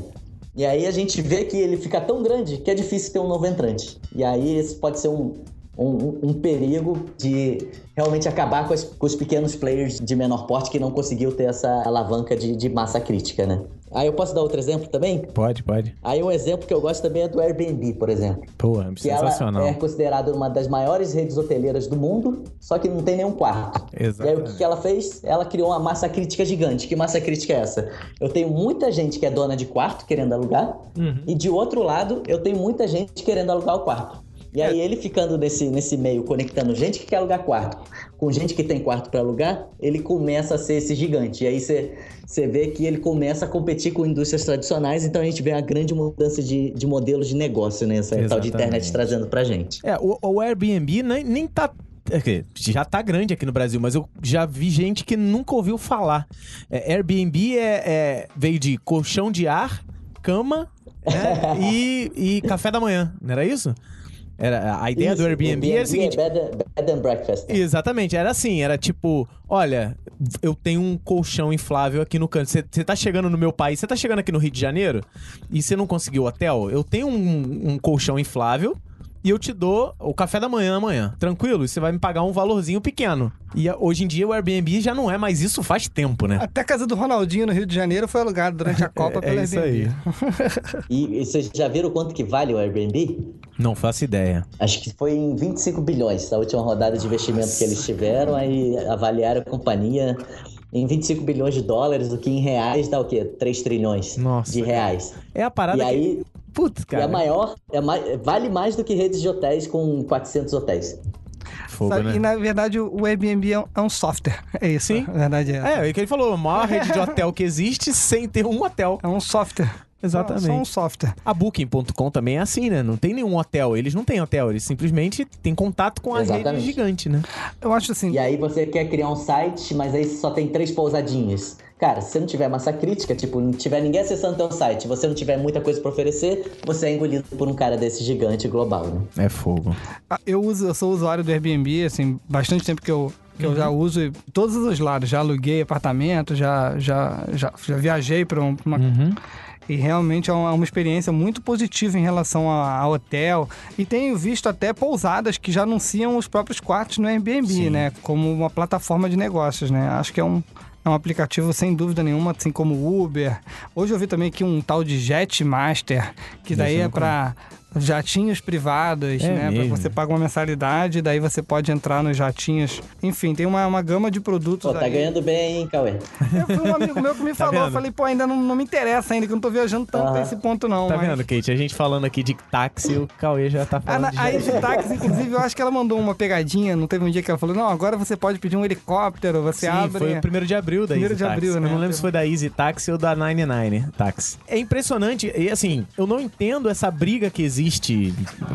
E aí a gente vê que ele fica tão grande que é difícil ter um novo entrante. E aí esse pode ser um, um, um perigo de realmente acabar com, as, com, os pequenos players de menor porte que não conseguiu ter essa alavanca de, de massa crítica, né? Aí eu posso dar outro exemplo também? Pode, pode. Aí um exemplo que eu gosto também é do Airbnb, por exemplo. Pô, que sensacional. Ela é considerada uma das maiores redes hoteleiras do mundo, só que não tem nenhum quarto. Exato. E aí o que, que ela fez? Ela criou uma massa crítica gigante. Que massa crítica é essa? Eu tenho muita gente que é dona de quarto querendo alugar, uhum. e de outro lado, eu tenho muita gente querendo alugar o quarto. E aí ele ficando nesse, nesse meio, conectando gente que quer alugar quarto com gente que tem quarto para alugar, ele começa a ser esse gigante. E aí você, vê que ele começa a competir com indústrias tradicionais, então a gente vê a grande mudança de, de modelos de negócio, né? Essa tal de internet trazendo pra gente. É, o, o Airbnb nem, nem tá é já tá grande aqui no Brasil, mas eu já vi gente que nunca ouviu falar. É, Airbnb é, é, veio de colchão de ar, cama né, e, e café da manhã, não era isso? Era, a ideia Isso, do Airbnb, Airbnb era o seguinte... É bed, bed and breakfast. Né? Exatamente, era assim, era tipo, olha, eu tenho um colchão inflável aqui no canto. Você tá chegando no meu país, você tá chegando aqui no Rio de Janeiro e você não conseguiu hotel? Eu tenho um, um colchão inflável e eu te dou o café da manhã amanhã. Tranquilo? E você vai me pagar um valorzinho pequeno. E hoje em dia o Airbnb já não é mais isso faz tempo, né? Até a casa do Ronaldinho no Rio de Janeiro foi alugada durante a Copa é, pelo é isso Airbnb. Aí. e, e vocês já viram quanto que vale o Airbnb? Não faço ideia. Acho que foi em 25 bilhões a última rodada de investimento Nossa. que eles tiveram. Aí avaliaram a companhia em 25 bilhões de dólares, o que em reais dá o quê? 3 trilhões Nossa, de reais. É a parada e que... aí Putz, cara. E é maior, é mais, vale mais do que redes de hotéis com 400 hotéis. Fogo, Sabe, né? E na verdade o Airbnb é, é um software. É isso. Sim. Na verdade é. É, é o que ele falou, a maior rede de hotel que existe sem ter um hotel. É um software. Exatamente. Só um software. A Booking.com também é assim, né? Não tem nenhum hotel. Eles não têm hotel, eles simplesmente têm contato com a Exatamente. rede gigante, né? Eu acho assim. E aí você quer criar um site, mas aí só tem três pousadinhas. Cara, se você não tiver massa crítica, tipo, não tiver ninguém acessando teu site, você não tiver muita coisa para oferecer, você é engolido por um cara desse gigante global, né? É fogo. Ah, eu uso, eu sou usuário do Airbnb, assim, bastante tempo que eu que uhum. eu já uhum. uso todos os lados, já aluguei apartamento, já já já, já viajei para uma uhum. E realmente é uma, experiência muito positiva em relação a, hotel. E tenho visto até pousadas que já anunciam os próprios quartos no Airbnb, Sim. né? Como uma plataforma de negócios, né? Acho que é um, é um aplicativo sem dúvida nenhuma, assim como o Uber. Hoje eu vi também aqui um tal de Jetmaster, que daí é para jatinhos privados, é né? Mesmo. Você paga uma mensalidade, daí você pode entrar nos jatinhos. Enfim, tem uma, uma gama de produtos. Pô, tá aí. ganhando bem, hein, Cauê? Eu fui um amigo meu que me tá falou, eu falei, pô, ainda não, não me interessa ainda, que eu não tô viajando tanto uhum. esse ponto, não. Tá mas... vendo, Kate? A gente falando aqui de táxi, o Cauê já tá falando. Ah, de aí de táxi, inclusive, eu acho que ela mandou uma pegadinha, não teve um dia que ela falou, não, agora você pode pedir um helicóptero, você Sim, abre. Foi o primeiro de abril da primeiro Easy de abril, Taxi. né? Eu não lembro se foi da Easy Taxi ou da 99 Taxi. É impressionante, e assim, eu não entendo essa briga que existe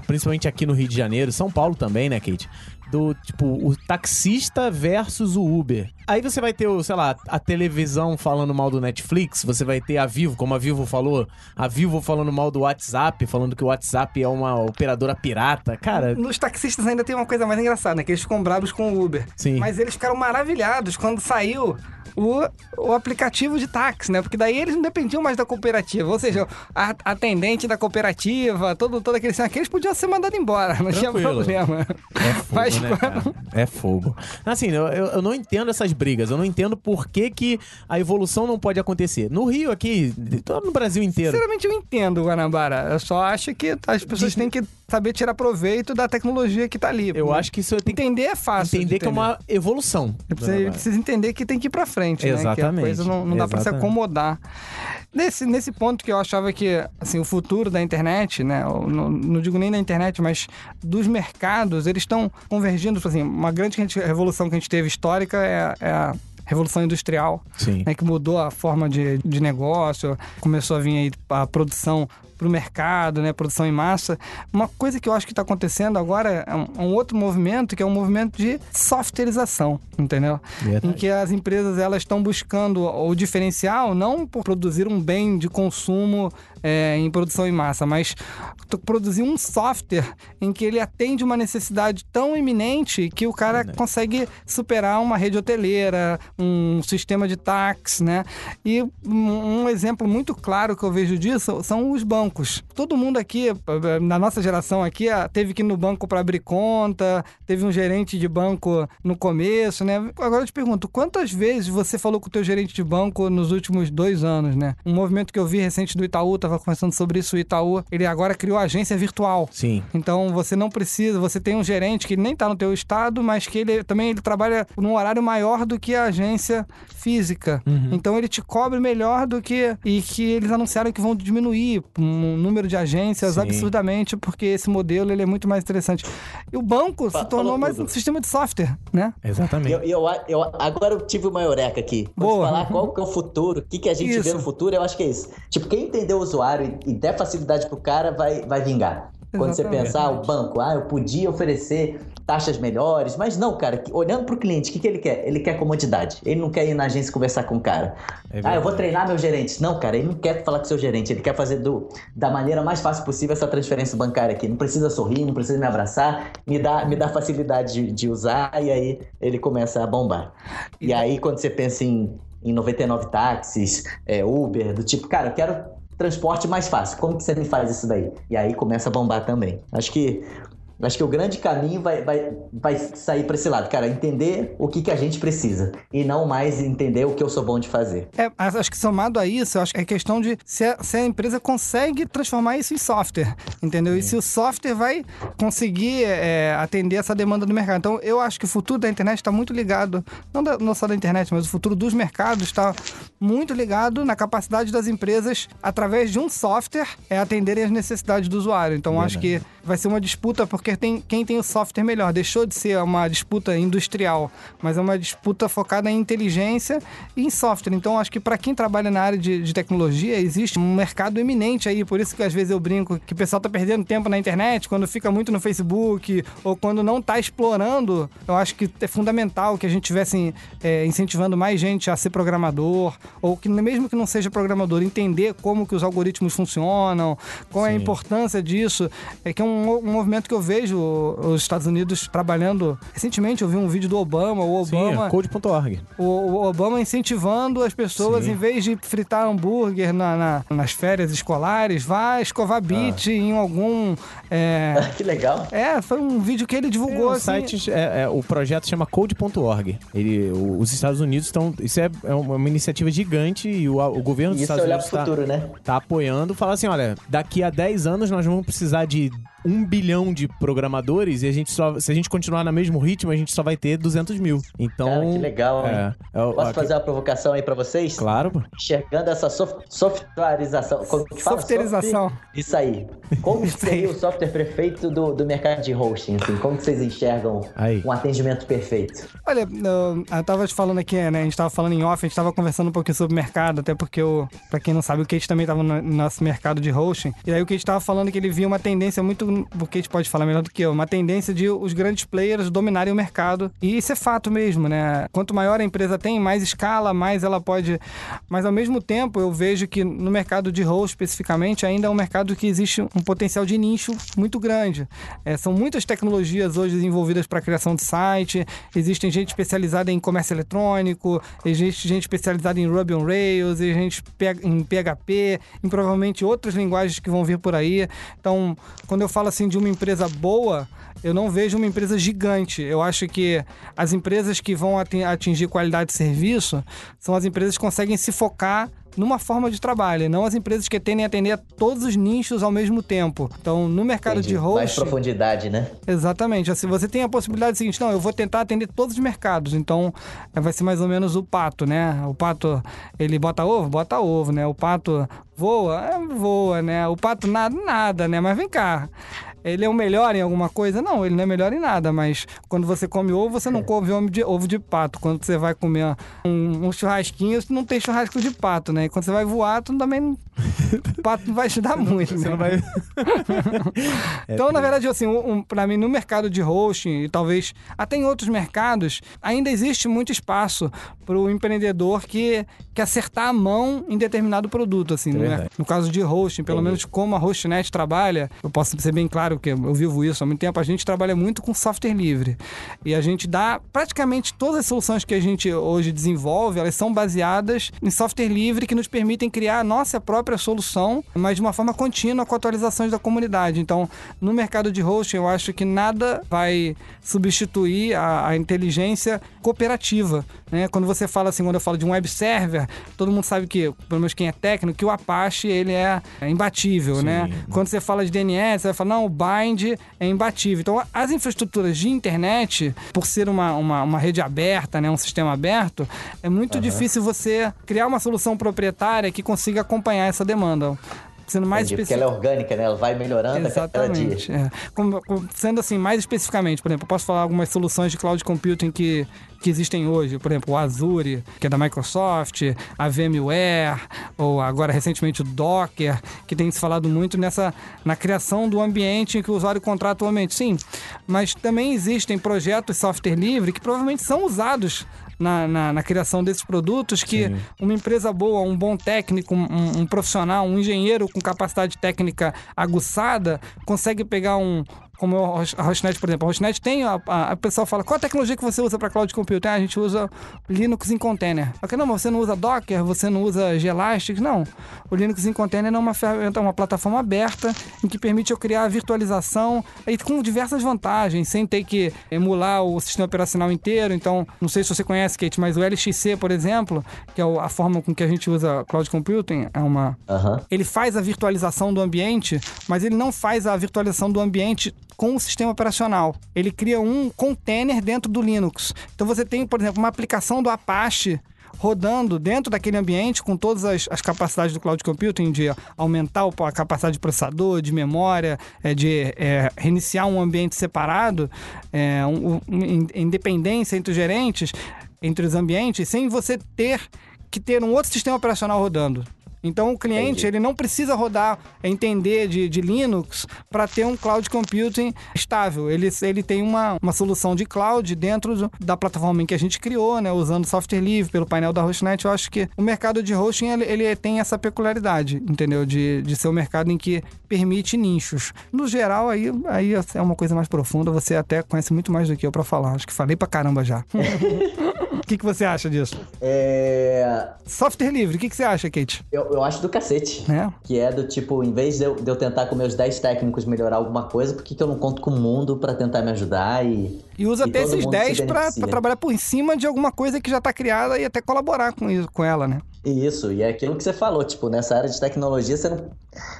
principalmente aqui no Rio de Janeiro, São Paulo também, né, Kate? Do tipo, o taxista versus o Uber. Aí você vai ter, sei lá, a televisão falando mal do Netflix, você vai ter a Vivo, como a Vivo falou, a Vivo falando mal do WhatsApp, falando que o WhatsApp é uma operadora pirata. Cara. Nos taxistas ainda tem uma coisa mais engraçada, né? Que eles ficam bravos com o Uber. Sim. Mas eles ficaram maravilhados quando saiu o, o aplicativo de táxi, né? Porque daí eles não dependiam mais da cooperativa. Ou seja, a atendente da cooperativa, todo, todo aquele aqueles podiam ser mandados embora, não Tranquilo. tinha problema. É fogo, Mas, né, quando... É fogo. Assim, eu, eu não entendo essas brigas. Eu não entendo por que, que a evolução não pode acontecer. No Rio aqui, todo no Brasil inteiro. Sinceramente, eu entendo, Guanabara. Eu só acho que as pessoas têm que saber tirar proveito da tecnologia que tá ali. Eu acho que isso tem entender é fácil. Entender, entender. que é uma evolução. Você precisa entender que tem que ir para frente, Exatamente. né? Que a coisa não, não dá para se acomodar. Nesse, nesse ponto que eu achava que assim, o futuro da internet, né? Não, não digo nem da internet, mas dos mercados, eles estão convergindo. Assim, uma grande revolução que a gente teve histórica é, é a Revolução Industrial, né, que mudou a forma de, de negócio, começou a vir aí a produção para o mercado, né, produção em massa. Uma coisa que eu acho que está acontecendo agora é um, um, outro movimento que é um movimento de softwareização, entendeu? Verdade. Em que as empresas elas estão buscando o diferencial não por produzir um bem de consumo é, em produção em massa, mas produzir um software em que ele atende uma necessidade tão iminente que o cara consegue superar uma rede hoteleira, um sistema de táxi, né? E um exemplo muito claro que eu vejo disso são os bancos bancos. Todo mundo aqui, eh, na nossa geração aqui, ah, teve que ir no banco para abrir conta, teve um gerente de banco no começo, né? Agora eu te pergunto, quantas vezes você falou com o teu gerente de banco nos últimos dois anos, né? Um movimento que eu vi recente do Itaú, tava conversando sobre isso, o Itaú, ele agora criou agência virtual. Sim. Então você não precisa, você tem um gerente que nem está no teu estado, mas que ele também ele trabalha num horário maior do que a agência física. Uhum. Então ele te cobre melhor do que e que eles anunciaram que vão diminuir o número de agências Sim. absurdamente porque esse modelo ele é muito mais interessante. E o banco Fa- se tornou mais tudo. um sistema de software, né? Exatamente. Eu, eu, eu- agora eu tive uma eureka aqui. Vou Boa. falar qual que é o futuro, o que, que a gente vê Isso. no futuro, eu acho que é isso. Tipo, quem entender o usuário e, e der facilidade pro cara, vai, vai vingar. Quando você Exatamente. pensar, o banco, ah, eu podia oferecer taxas melhores, mas não, cara, olhando pro cliente, o que, que ele quer? Ele quer comodidade. Ele não quer ir na agência conversar com o cara. É ah, eu vou treinar meu gerente. Não, cara, ele não quer falar com seu gerente, ele quer fazer do, da maneira mais fácil possível essa transferência bancária aqui. Não precisa sorrir, não precisa me abraçar, me dá, me dá facilidade de, de usar e aí ele começa a bombar. E aí, quando você pensa em, em 99 táxis, é, Uber, do tipo, cara, eu quero transporte mais fácil. Como que você me faz isso daí? E aí começa a bombar também. Acho que acho que o grande caminho vai, vai, vai sair para esse lado, cara, entender o que, que a gente precisa e não mais entender o que eu sou bom de fazer. É, mas acho que somado a isso, acho que é questão de se a, se a empresa consegue transformar isso em software, entendeu? E se o software vai conseguir é, atender essa demanda do mercado. Então, eu acho que o futuro da internet está muito ligado, não, da- não só da internet, mas o futuro dos mercados está muito ligado na capacidade das empresas, através de um software, é, atenderem as necessidades do usuário. Então, acho que vai ser uma disputa porque tem quem tem o software melhor. Deixou de ser uma disputa industrial, mas é uma disputa focada em inteligência e em software. Então, acho que para quem trabalha na área de, de tecnologia, existe um mercado eminente aí. Por isso que às vezes eu brinco que o pessoal tá perdendo tempo na internet, quando fica muito no Facebook ou quando não tá explorando. Eu acho que é fundamental que a gente tivesse é, incentivando mais gente a ser programador ou que mesmo que não seja programador, entender como que os algoritmos funcionam, qual é a Sim. importância disso. É que é um, um movimento que eu vejo os Estados Unidos trabalhando. Recentemente eu vi um vídeo do Obama, o Sim, Obama, é code.org. o, o Obama incentivando as pessoas, Sim. em vez de fritar hambúrguer na- na- nas férias escolares, vá escovar beat em algum. É, que legal. é, foi um vídeo que ele divulgou. o assim, site, é, é, o projeto chama code.org. Os Estados Unidos estão. Isso é, é uma, iniciativa gigante e o, o governo dos Isso é Estados olhar Unidos está né? tá apoiando. Fala assim: olha, daqui a 10 anos nós vamos precisar de um bilhão de programadores e a gente só. Se a gente continuar no mesmo ritmo, a gente só vai ter 200 mil. Então. Cara, que legal, hein? É, é, o- Posso aqui- fazer uma provocação aí pra vocês? Claro, pô. Enxergando essa soft, softwareização. Como que fala? Softerização. Soft- Isso aí. Como que seria o software perfeito do, do mercado de hosting? Assim? Como que vocês enxergam Aí. um atendimento perfeito? Olha, eu, eu tava te falando aqui, né? A gente tava falando em off, a gente tava conversando um pouquinho sobre mercado, até porque, o, pra quem não sabe, o Kate também tava no, no nosso mercado de hosting. E aí o Kate tava falando que ele via uma tendência muito. O Kate pode falar melhor do que eu, uma tendência de os grandes players dominarem o mercado. E isso é fato mesmo, né? Quanto maior a empresa tem, mais escala, mais ela pode. Mas ao mesmo tempo, eu vejo que no mercado de host especificamente, ainda é um mercado que existe um potencial de nicho muito grande. É, são muitas tecnologias hoje desenvolvidas para criação de site, existem gente especializada em comércio eletrônico, existe gente especializada em Ruby on Rails, existe gente em PHP, em provavelmente outras linguagens que vão vir por aí. Então, quando eu falo assim de uma empresa boa, eu não vejo uma empresa gigante. Eu acho que as empresas que vão ati- atingir qualidade de serviço são as empresas que conseguem se focar numa forma de trabalho, e não as empresas que tendem a atender a todos os nichos ao mesmo tempo. Então, no mercado Entendi. de host, Mais profundidade, né? Exatamente. Assim, você tem a possibilidade seguinte, não, eu vou tentar atender todos os mercados. Então, eh, vai ser mais ou menos o pato, né? O pato, ele bota ovo? Bota ovo, né? O pato voa? É, voa, né? O pato nada, nada, né? Mas vem cá. Ele é o melhor em alguma coisa? Não, ele não é melhor em nada, mas quando você come ovo, você não come ovo de, ovo de pato. Quando você vai comer um, um churrasquinho, não tem churrasco de pato, né? E quando você vai voar, tu também não... O pato não vai ajudar muito, Você né? não vai. Então, na verdade, assim, um, para mim, no mercado de hosting e talvez até em outros mercados, ainda existe muito espaço para o empreendedor que, que acertar a mão em determinado produto, assim. É no, verdade. no caso de hosting, pelo Entendi. menos como a Hostnet trabalha, eu posso ser bem claro claro, porque eu vivo isso há muito tempo, a gente trabalha muito com software livre. E a gente dá praticamente todas as soluções que a gente hoje desenvolve, elas são baseadas em software livre que nos permitem criar a nossa própria solução, mas de uma forma contínua com atualizações da comunidade. Então, no mercado de hosting, eu acho que nada vai substituir a, a inteligência cooperativa. Né? Quando você fala assim, quando eu falo de um web server, todo mundo sabe que, pelo menos quem é técnico, que o Apache ele é, imbatível, né? Quando você fala de DNS, você vai falar, não, o Bind é imbatível. Então, as infraestruturas de internet, por ser uma, uma, uma rede aberta, né, um sistema aberto, é muito difícil você criar uma solução proprietária que consiga acompanhar essa demanda sendo mais Entendi, porque ela é orgânica, né? Ela vai melhorando a cada dia. Exatamente. é. Como- como- sendo assim, mais especificamente, por exemplo, eu posso falar algumas soluções de cloud computing que, que existem hoje. Por exemplo, o Azure, que é da Microsoft, a VMware, ou agora recentemente o Docker, que tem se falado muito nessa na criação do ambiente em que o usuário contrata o ambiente. Sim, mas também existem projetos software livre que provavelmente são usados na, na, na criação desses produtos que uma empresa boa, um bom técnico, um, um profissional, um engenheiro com capacidade técnica aguçada consegue pegar um como a Hostnet, por exemplo. A Hostnet tem, a, a, a pessoa fala, qual a tecnologia que você usa para cloud computing? Ah, a gente usa Linux em container. Ok, não, mas você não usa Docker, você não usa Gelastic? Não. O Linux em container é uma ferramenta, uma plataforma aberta em que permite eu criar a virtualização e com diversas vantagens, sem ter que emular o sistema operacional inteiro. Então, não sei se você conhece, Kate, mas o LXC, por exemplo, que é a forma com que a gente usa cloud computing, é uma Aham. ele faz a virtualização do ambiente, mas ele não faz a virtualização do ambiente com o sistema operacional. Ele cria um container dentro do Linux. Então você tem, por exemplo, uma aplicação do Apache rodando dentro daquele ambiente com todas as, as capacidades do cloud computing de aumentar a capacidade de processador, de memória, é, de é, reiniciar um ambiente separado, é, um- um- in- independência entre os gerentes, entre os ambientes, sem você ter que ter um outro sistema operacional rodando. Então o cliente Entendi. ele não precisa rodar, é, entender de, de Linux para ter um cloud computing estável. Ele, ele tem uma, uma solução de cloud dentro do- da plataforma em que a gente criou, né, usando software livre pelo painel da Hostnet. Eu acho que o mercado de hosting ele, ele tem essa peculiaridade, entendeu? De, de ser um mercado em que permite nichos. No geral, aí, aí é uma coisa mais profunda. Você até conhece muito mais do que eu para falar. Acho que falei pra caramba já. O que, que você acha disso? É, Software livre, o que, que você acha, Kate? Eu, eu acho do cacete. É. Que é do tipo, em vez de eu, de eu tentar com meus 10 técnicos melhorar alguma coisa, por que, que eu não conto com o mundo pra tentar me ajudar e. E usa E até esses mundo se 10 pra, beneficia. pra trabalhar por cima de alguma coisa que já tá criada e até colaborar com, isso, com ela, né? Isso, e é aquilo que você falou, tipo, nessa área de tecnologia você não,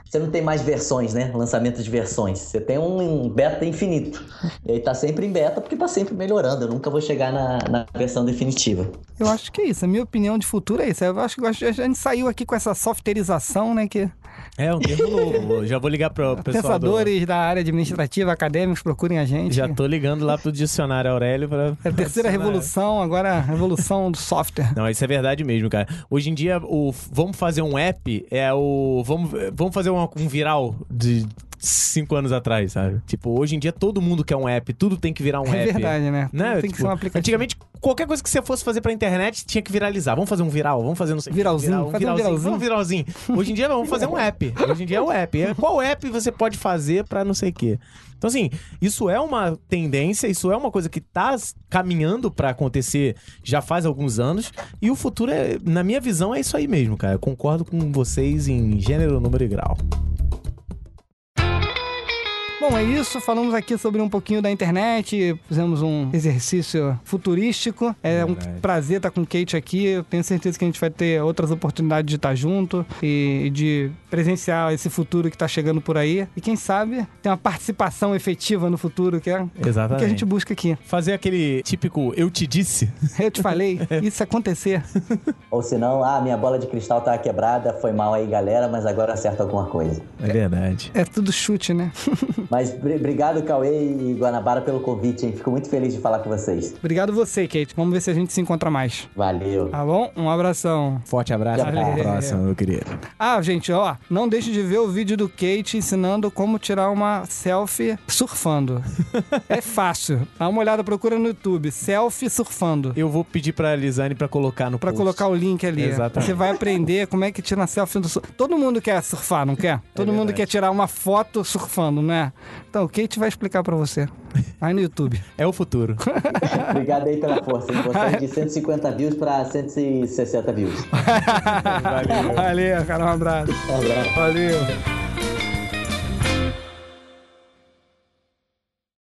você não tem mais versões, né? Lançamento de versões. Você tem um beta infinito. E aí tá sempre em beta porque tá sempre melhorando. Eu nunca vou chegar na, na versão definitiva. Eu acho que é isso. A minha opinião de futuro é isso. Eu acho que a gente saiu aqui com essa softerização, né? Que É um termo novo. Já vou ligar pro pessoal do... pensadores da área administrativa, acadêmicos, procurem a gente. Já tô ligando lá pro dicionário Aurélio pra... É a terceira revolução, agora a revolução do software. Não, isso é verdade mesmo, cara. Hoje em dia, o vamos fazer um app é o. Vamos, vamos fazer uma- um viral de cinco anos atrás, sabe? Tipo, hoje em dia todo mundo quer um app, tudo tem que virar um É app. verdade, né? Né? Tem que Tipo, ser um aplicativo. Antigamente, qualquer coisa que você fosse fazer pra internet tinha que viralizar. Vamos fazer um viral, vamos fazer não sei Viralzinho, viral, fazer um viralzinho. Vamos viralzinho. Hoje em dia, vamos fazer um app. Hoje em dia é o app. É, Qual app você pode fazer pra não sei o quê? Então, assim, isso é uma tendência, isso é uma coisa que tá caminhando pra acontecer já faz alguns anos. E o futuro, é, na minha visão, é isso aí mesmo, cara. Eu concordo com vocês em gênero, número e grau. Bom, é isso. Falamos aqui sobre um pouquinho da internet, fizemos um exercício futurístico. É um Verdade. prazer estar com o Kate aqui. Eu tenho certeza que a gente vai ter outras oportunidades de estar junto e de presenciar esse futuro que está chegando por aí. E quem sabe ter uma participação efetiva no futuro, que é o Exatamente. que a gente busca aqui. Fazer aquele típico eu te disse. Eu te falei, isso acontecer. Ou senão, ah, minha bola de cristal tava quebrada, foi mal aí, galera, mas agora acerta alguma coisa. É verdade. É tudo chute, né? Mas br- obrigado, Cauê e Guanabara, pelo convite, hein? Fico muito feliz de falar com vocês. Obrigado você, Kate. Vamos ver se a gente se encontra mais. Valeu. Tá bom? Um abração. Forte abraço, até a próxima, meu querido. Ah, gente, ó, não deixe de ver o vídeo do Kate ensinando como tirar uma selfie surfando. é fácil. Dá uma olhada, procura no YouTube, selfie surfando. Eu vou pedir pra Lisane pra colocar no Pra post. colocar o link ali. Exatamente. Você vai aprender como é que tira selfie do surf. Todo mundo quer surfar, não quer? Todo mundo verdade. quer tirar uma foto surfando, não é? Então, o Kate vai explicar pra você. Aí no YouTube. É o futuro. Obrigado aí pela força. Vou sair de 150 views pra 160 views. Valeu, cara. Um abraço. Um abraço. Valeu.